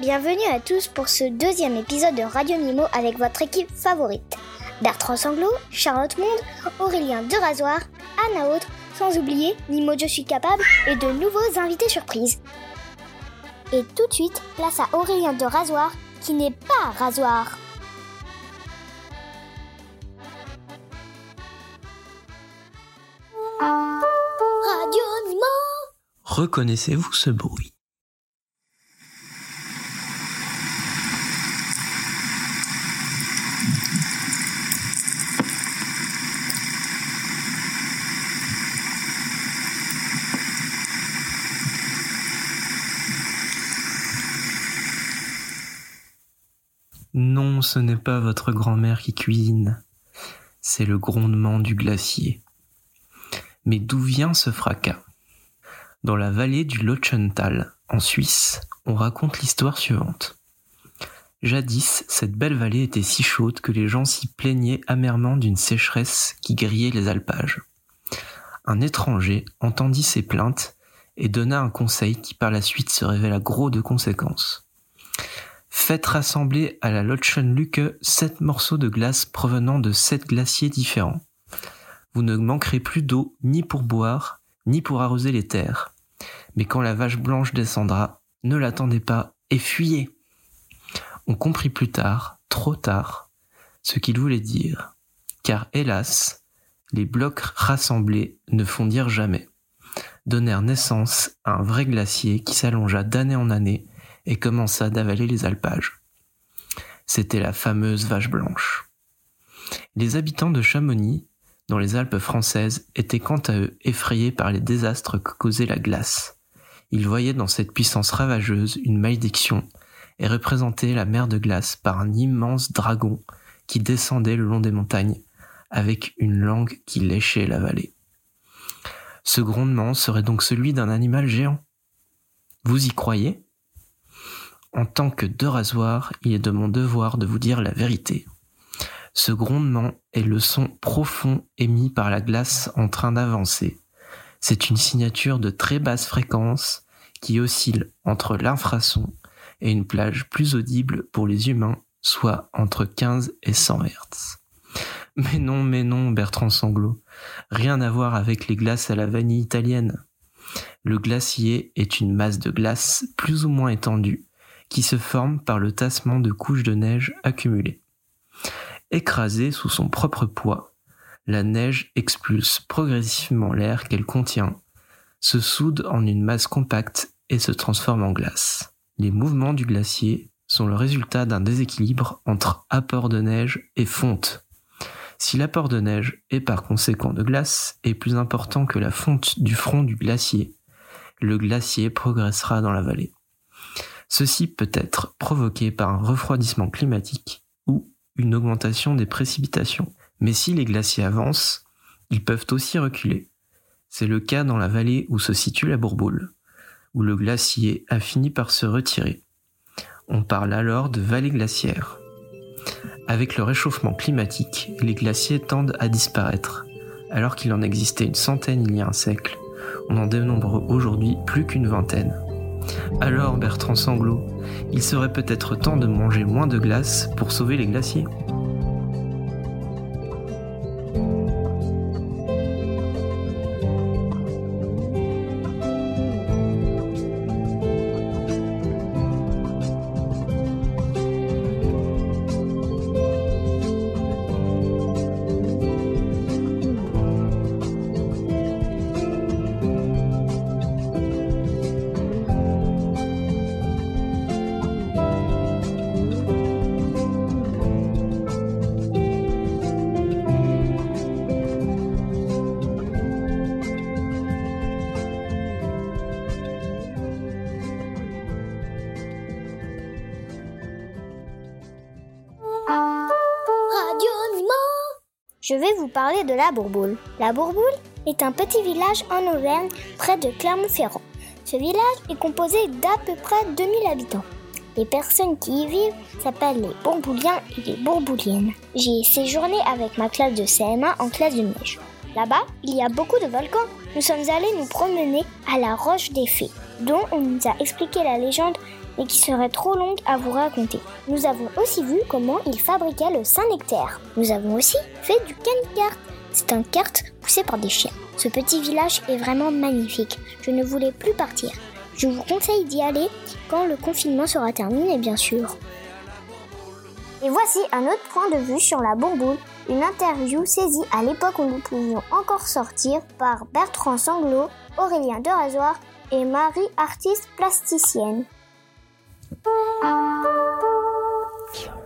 Bienvenue à tous pour ce deuxième épisode de Radio Nimo avec votre équipe favorite. Bertrand Sanglot, Charlotte Monde, Aurélien de Rasoir, Anna Autre, sans oublier Nimo Je suis capable et de nouveaux invités surprises. Et tout de suite, place à Aurélien de Rasoir qui n'est pas Rasoir. Radio Nimo Reconnaissez-vous ce bruit? Ce n'est pas votre grand-mère qui cuisine, c'est le grondement du glacier. Mais d'où vient ce fracas? Dans la vallée du Lochental, en Suisse, on raconte l'histoire suivante. Jadis, cette belle vallée était si chaude que les gens s'y plaignaient amèrement d'une sécheresse qui grillait les alpages. Un étranger entendit ces plaintes et donna un conseil qui par la suite se révéla gros de conséquences. Faites rassembler à la Lochenluke sept morceaux de glace provenant de sept glaciers différents. Vous ne manquerez plus d'eau ni pour boire, ni pour arroser les terres. Mais quand la vache blanche descendra, ne l'attendez pas et fuyez. On comprit plus tard, trop tard, ce qu'il voulait dire, car hélas, les blocs rassemblés ne fondirent jamais, donnèrent naissance à un vrai glacier qui s'allongea d'année en année et commença d'avaler les alpages. C'était la fameuse vache blanche. Les habitants de Chamonix, dans les Alpes françaises, étaient quant à eux effrayés par les désastres que causait la glace. Ils voyaient dans cette puissance ravageuse une malédiction et représentaient la mer de glace par un immense dragon qui descendait le long des montagnes avec une langue qui léchait la vallée. Ce grondement serait donc celui d'un animal géant. Vous y croyez? En tant que deux rasoirs, il est de mon devoir de vous dire la vérité. Ce grondement est le son profond émis par la glace en train d'avancer. C'est une signature de très basse fréquence qui oscille entre l'infrason et une plage plus audible pour les humains, soit entre 15 et 100 Hz. Mais non, mais non, Bertrand Sanglot. Rien à voir avec les glaces à la vanille italienne. Le glacier est une masse de glace plus ou moins étendue qui se forme par le tassement de couches de neige accumulées. Écrasée sous son propre poids, la neige expulse progressivement l'air qu'elle contient, se soude en une masse compacte et se transforme en glace. Les mouvements du glacier sont le résultat d'un déséquilibre entre apport de neige et fonte. Si l'apport de neige et par conséquent de glace est plus important que la fonte du front du glacier, le glacier progressera dans la vallée. Ceci peut être provoqué par un refroidissement climatique ou une augmentation des précipitations. Mais si les glaciers avancent, ils peuvent aussi reculer. C'est le cas dans la vallée où se situe la Bourboule, où le glacier a fini par se retirer. On parle alors de vallée glaciaire. Avec le réchauffement climatique, les glaciers tendent à disparaître. Alors qu'il en existait une centaine il y a un siècle, on en dénombre aujourd'hui plus qu'une vingtaine. Alors, Bertrand Sanglot, il serait peut-être temps de manger moins de glace pour sauver les glaciers. Je vais vous parler de la Bourboule. La Bourboule est un petit village en Auvergne près de Clermont-Ferrand. Ce village est composé d'à peu près 2000 habitants. Les personnes qui y vivent s'appellent les Bourbouliens et les Bourbouliennes. J'y ai séjourné avec ma classe de CM1 en classe de neige. Là-bas, il y a beaucoup de volcans. Nous sommes allés nous promener à la Roche des Fées. dont on nous a expliqué la légende et qui serait trop longue à vous raconter. Nous avons aussi vu comment il fabriquait le Saint-Nectaire. Nous avons aussi fait du canicart. C'est un carte poussé par des chiens. Ce petit village est vraiment magnifique. Je ne voulais plus partir. Je vous conseille d'y aller quand le confinement sera terminé, bien sûr. Et voici un autre point de vue sur la bourboule, une interview saisie à l'époque où nous pouvions encore sortir par Bertrand Sanglot, Aurélien Derazoir et Marie, artiste plasticienne.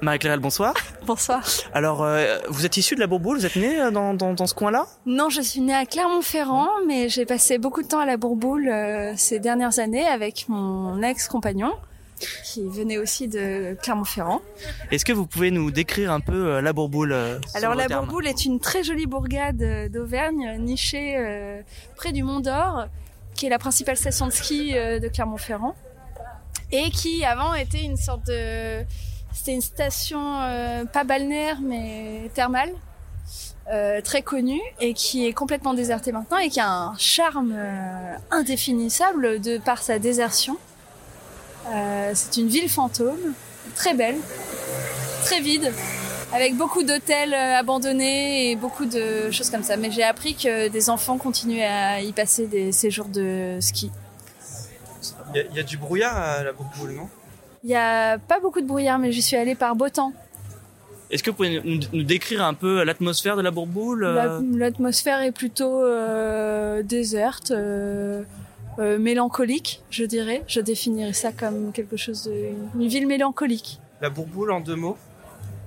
Marie-Claire, bonsoir. Bonsoir. Alors, euh, vous êtes issue de la Bourboule Vous êtes née euh, dans, dans, dans ce coin-là? Non, je suis née à Clermont-Ferrand, mais j'ai passé beaucoup de temps à la Bourboule euh, ces dernières années avec mon ex-compagnon, qui venait aussi de Clermont-Ferrand. Est-ce que vous pouvez nous décrire un peu la Bourboule Alors, la Bourboule est une très jolie bourgade d'Auvergne, nichée euh, près du Mont d'Or, qui est la principale station de ski de Clermont-Ferrand, et qui avant était une sorte de... C'était une station euh, pas balnéaire, mais thermale. euh, très connue et qui est complètement désertée maintenant et qui a un charme euh, indéfinissable de par sa désertion. C'est une ville fantôme, très belle, très vide, avec beaucoup d'hôtels abandonnés et beaucoup de choses comme ça. Mais j'ai appris que des enfants continuaient à y passer des séjours de ski. Il y, a- il y a du brouillard à la Bourboule, non? Il y a pas beaucoup de brouillard, mais j'y suis allée par beau temps. Est-ce que vous pouvez nous, décrire un peu l'atmosphère de la Bourboule euh, La- L'atmosphère est plutôt euh, déserte, euh, euh, mélancolique, je dirais. Je définirais ça comme quelque chose de une ville mélancolique. La Bourboule en deux mots?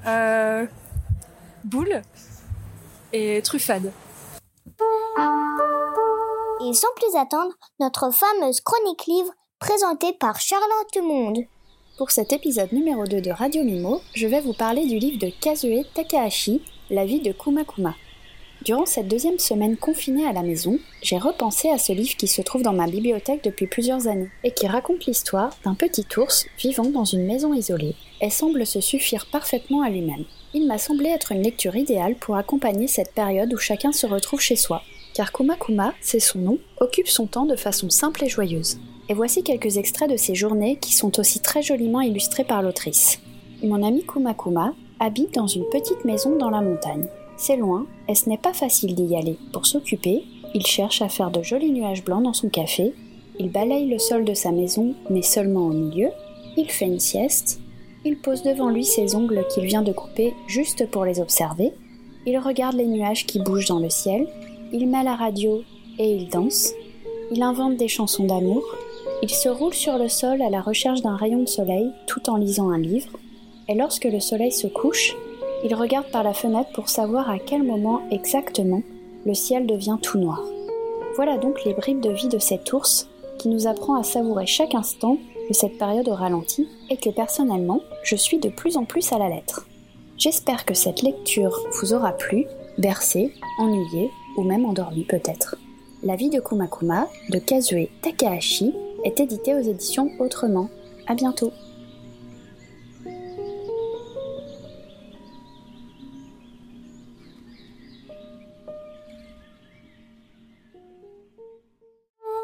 Euh, boule et truffade. Et sans plus attendre, notre fameuse chronique livre présentée par Charlotte Monde. Pour cet épisode numéro 2 de Radio Mimo, je vais vous parler du livre de Kazue Takahashi, La vie de Kuma Kuma. Durant cette deuxième semaine confinée à la maison, j'ai repensé à ce livre qui se trouve dans ma bibliothèque depuis plusieurs années et qui raconte l'histoire d'un petit ours vivant dans une maison isolée et semble se suffire parfaitement à lui-même. Il m'a semblé être une lecture idéale pour accompagner cette période où chacun se retrouve chez soi, car Kuma Kuma, c'est son nom, occupe son temps de façon simple et joyeuse. Et voici quelques extraits de ces journées qui sont aussi très joliment illustrés par l'autrice. Mon ami Kuma Kuma habite dans une petite maison dans la montagne. C'est loin et ce n'est pas facile d'y aller. Pour s'occuper, il cherche à faire de jolis nuages blancs dans son café, il balaye le sol de sa maison mais seulement au milieu, il fait une sieste, il pose devant lui ses ongles qu'il vient de couper juste pour les observer, il regarde les nuages qui bougent dans le ciel, il met la radio et il danse, il invente des chansons d'amour, il se roule sur le sol à la recherche d'un rayon de soleil tout en lisant un livre, et lorsque le soleil se couche, il regarde par la fenêtre pour savoir à quel moment exactement le ciel devient tout noir. Voilà donc les bribes de vie de cet ours qui nous apprend à savourer chaque instant de cette période au ralenti et que personnellement, je suis de plus en plus à la lettre. J'espère que cette lecture vous aura plu, bercé, ennuyé ou même endormi peut-être. La vie de Kumakuma de Kazue Takahashi est éditée aux éditions Autrement. À bientôt.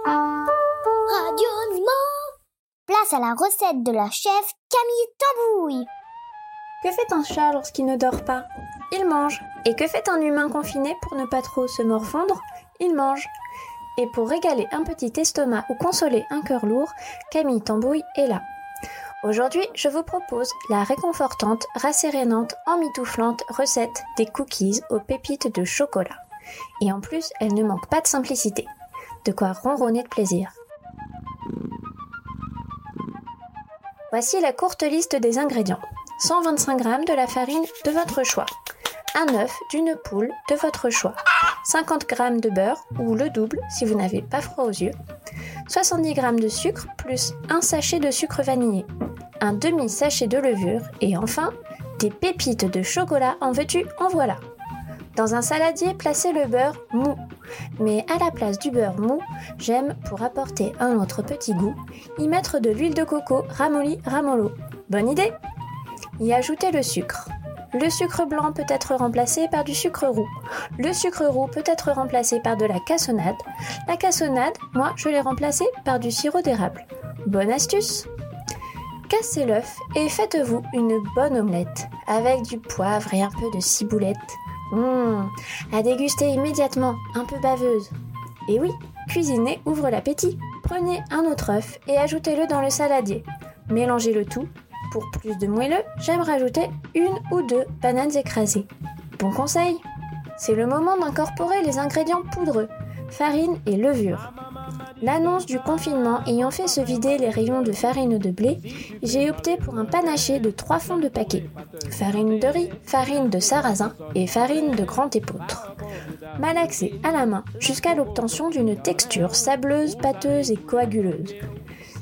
Radio Mimo Place à la recette de la chef Camille Tambouille. Que fait un chat lorsqu'il ne dort pas? Il mange. Et que fait un humain confiné pour ne pas trop se morfondre? Il mange. Et pour régaler un petit estomac ou consoler un cœur lourd, Camille Tambouille est là. Aujourd'hui, je vous propose la réconfortante, rassérénante, emmitouflante recette des cookies aux pépites de chocolat. Et en plus, elle ne manque pas de simplicité. De quoi ronronner de plaisir. Voici la courte liste des ingrédients. 125 g de la farine de votre choix, un œuf d'une poule de votre choix, 50 g de beurre ou le double si vous n'avez pas froid aux yeux, 70 g de sucre plus un sachet de sucre vanillé, un demi sachet de levure et enfin des pépites de chocolat en veux-tu en voilà. Dans un saladier, placez le beurre mou. Mais à la place du beurre mou, j'aime, pour apporter un autre petit goût, y mettre de l'huile de coco ramolli ramollo. Bonne idée y ajouter le sucre. Le sucre blanc peut être remplacé par du sucre roux. Le sucre roux peut être remplacé par de la cassonade. La cassonade, moi, je l'ai remplacée par du sirop d'érable. Bonne astuce Cassez l'œuf et faites-vous une bonne omelette avec du poivre et un peu de ciboulette. Mmh, à déguster immédiatement, un peu baveuse. Et oui, cuisiner ouvre l'appétit. Prenez un autre œuf et ajoutez-le dans le saladier. Mélangez le tout. Pour plus de moelleux, j'aime rajouter une ou deux bananes écrasées. Bon conseil C'est le moment d'incorporer les ingrédients poudreux, farine et levure. L'annonce du confinement ayant fait se vider les rayons de farine de blé, j'ai opté pour un panaché de trois fonds de paquet. Farine de riz, farine de sarrasin et farine de grand épeautre. Malaxer à la main jusqu'à l'obtention d'une texture sableuse, pâteuse et coaguleuse.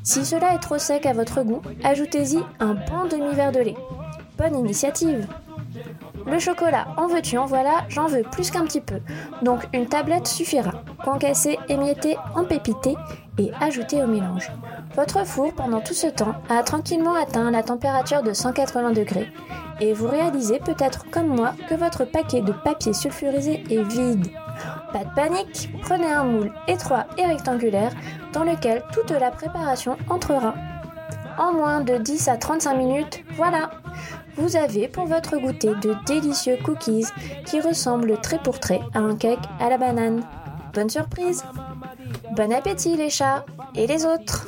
Si cela est trop sec à votre goût, ajoutez-y un bon demi-verre de lait. Bonne initiative le chocolat, en veux-tu, en voilà, j'en veux plus qu'un petit peu. Donc une tablette suffira. Concasser, émietter, empépiter et ajouter au mélange. Votre four, pendant tout ce temps, a tranquillement atteint la température de 180 degrés. Et vous réalisez peut-être comme moi que votre paquet de papier sulfurisé est vide. Pas de panique, prenez un moule étroit et rectangulaire dans lequel toute la préparation entrera. En moins de 10 à 35 minutes, voilà, vous avez pour votre goûter de délicieux cookies qui ressemblent trait pour trait à un cake à la banane. Bonne surprise Bon appétit les chats et les autres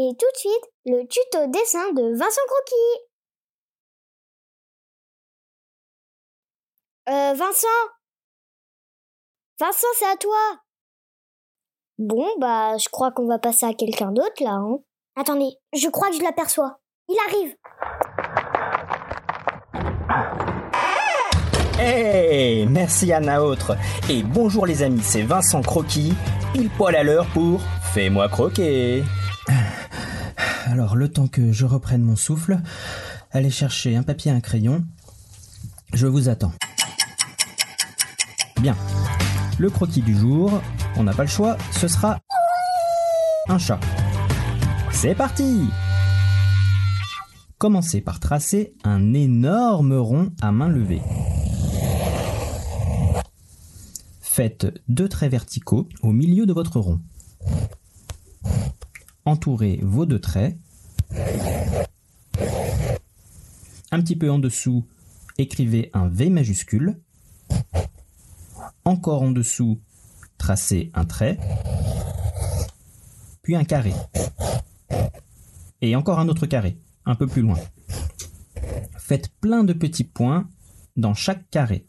Et tout de suite, le tuto dessin de Vincent Croquis. Euh, Vincent Vincent, c'est à toi Bon, bah, je crois qu'on va passer à quelqu'un d'autre là. Hein. Attendez, je crois que je l'aperçois. Il arrive. Hey, merci Anna Autre. Et bonjour les amis, c'est Vincent Croquis, pile poil à l'heure pour Fais-moi croquer. Alors, le temps que je reprenne mon souffle, allez chercher un papier et un crayon. Je vous attends. Bien. Le croquis du jour, on n'a pas le choix, ce sera un chat. C'est parti Commencez par tracer un énorme rond à main levée. Faites deux traits verticaux au milieu de votre rond. Entourez vos deux traits. Un petit peu en dessous, écrivez un V majuscule. Encore en dessous, tracez un trait, puis un carré. Et encore un autre carré, un peu plus loin. Faites plein de petits points dans chaque carré.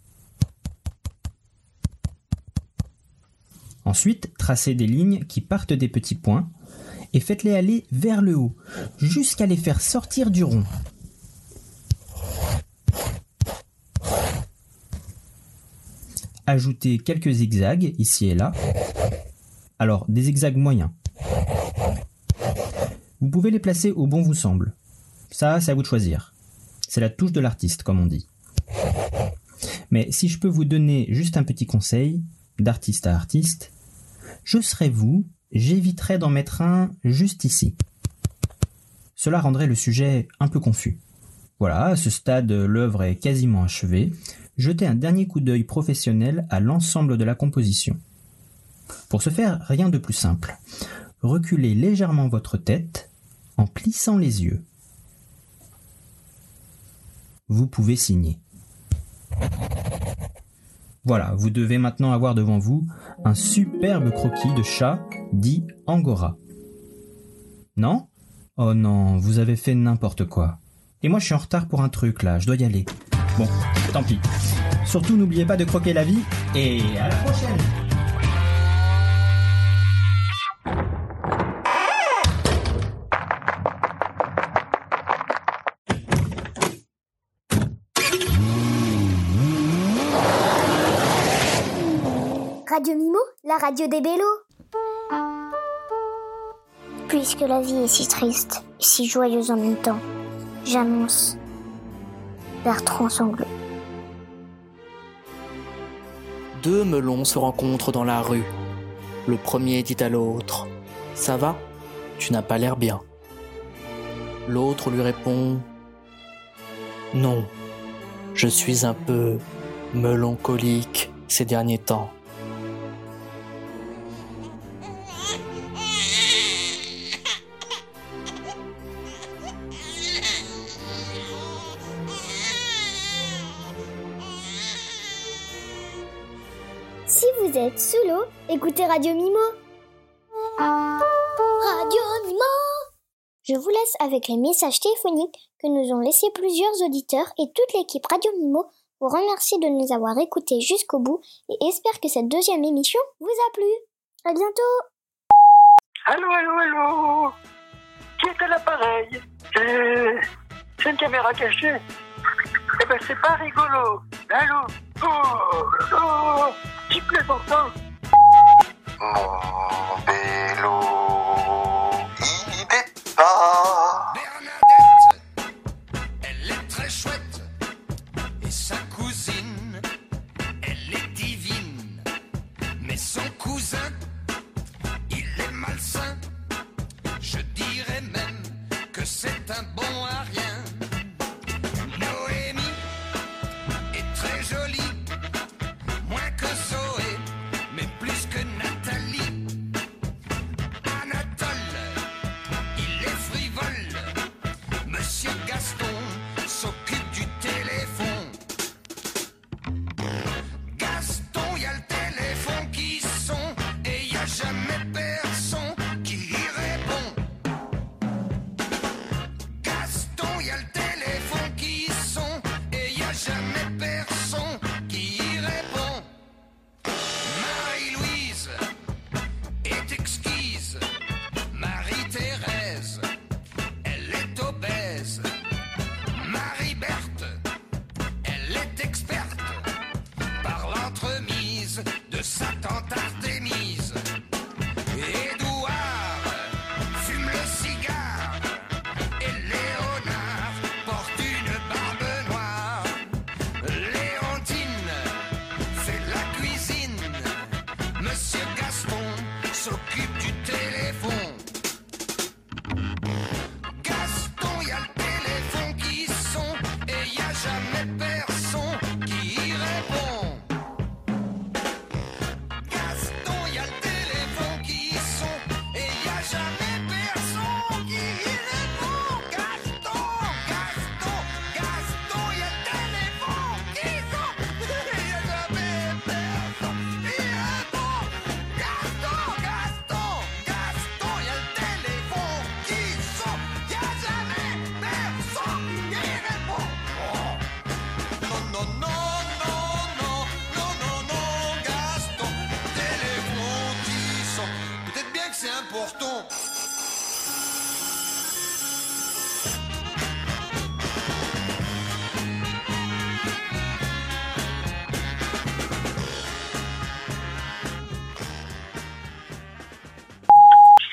Ensuite, tracez des lignes qui partent des petits points et faites-les aller vers le haut, jusqu'à les faire sortir du rond. Ajoutez quelques zigzags ici et là. Alors, des zigzags moyens. Vous pouvez les placer au bon vous semble. Ça, c'est à vous de choisir. C'est la touche de l'artiste, comme on dit. Mais si je peux vous donner juste un petit conseil, d'artiste à artiste, je serais vous, j'éviterais d'en mettre un juste ici. Cela rendrait le sujet un peu confus. Voilà, à ce stade, l'œuvre est quasiment achevée jetez un dernier coup d'œil professionnel à l'ensemble de la composition. Pour ce faire, rien de plus simple. Reculez légèrement votre tête en plissant les yeux. Vous pouvez signer. Voilà, vous devez maintenant avoir devant vous un superbe croquis de chat dit Angora. Non? Oh non, vous avez fait n'importe quoi. Et moi je suis en retard pour un truc là, je dois y aller. Bon, tant pis. Surtout n'oubliez pas de croquer la vie et à la prochaine Radio Mimo, la radio des bélos. Puisque la vie est si triste et si joyeuse en même temps, j'annonce deux melons se rencontrent dans la rue. Le premier dit à l'autre Ça va? Tu n'as pas l'air bien. L'autre lui répond Non, je suis un peu melancolique ces derniers temps. vous êtes sous l'eau, écoutez Radio Mimo. Radio Mimo. Je vous laisse avec les messages téléphoniques que nous ont laissés plusieurs auditeurs et toute l'équipe Radio Mimo vous remercie de nous avoir écoutés jusqu'au bout et espère que cette deuxième émission vous a plu. À bientôt. Allô, allô, allô. Qui est à l'appareil? Euh, c'est une caméra cachée. Eh ben c'est pas rigolo. Allô? Oh, oh les enfants Mon oh, vélo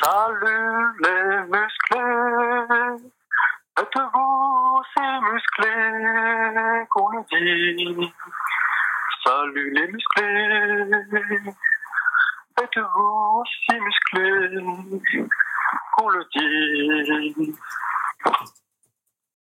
Salut les musclés, êtes-vous ces musclés qu'on nous dit. Salut les musclés, êtes-vous si musclés qu'on le dit.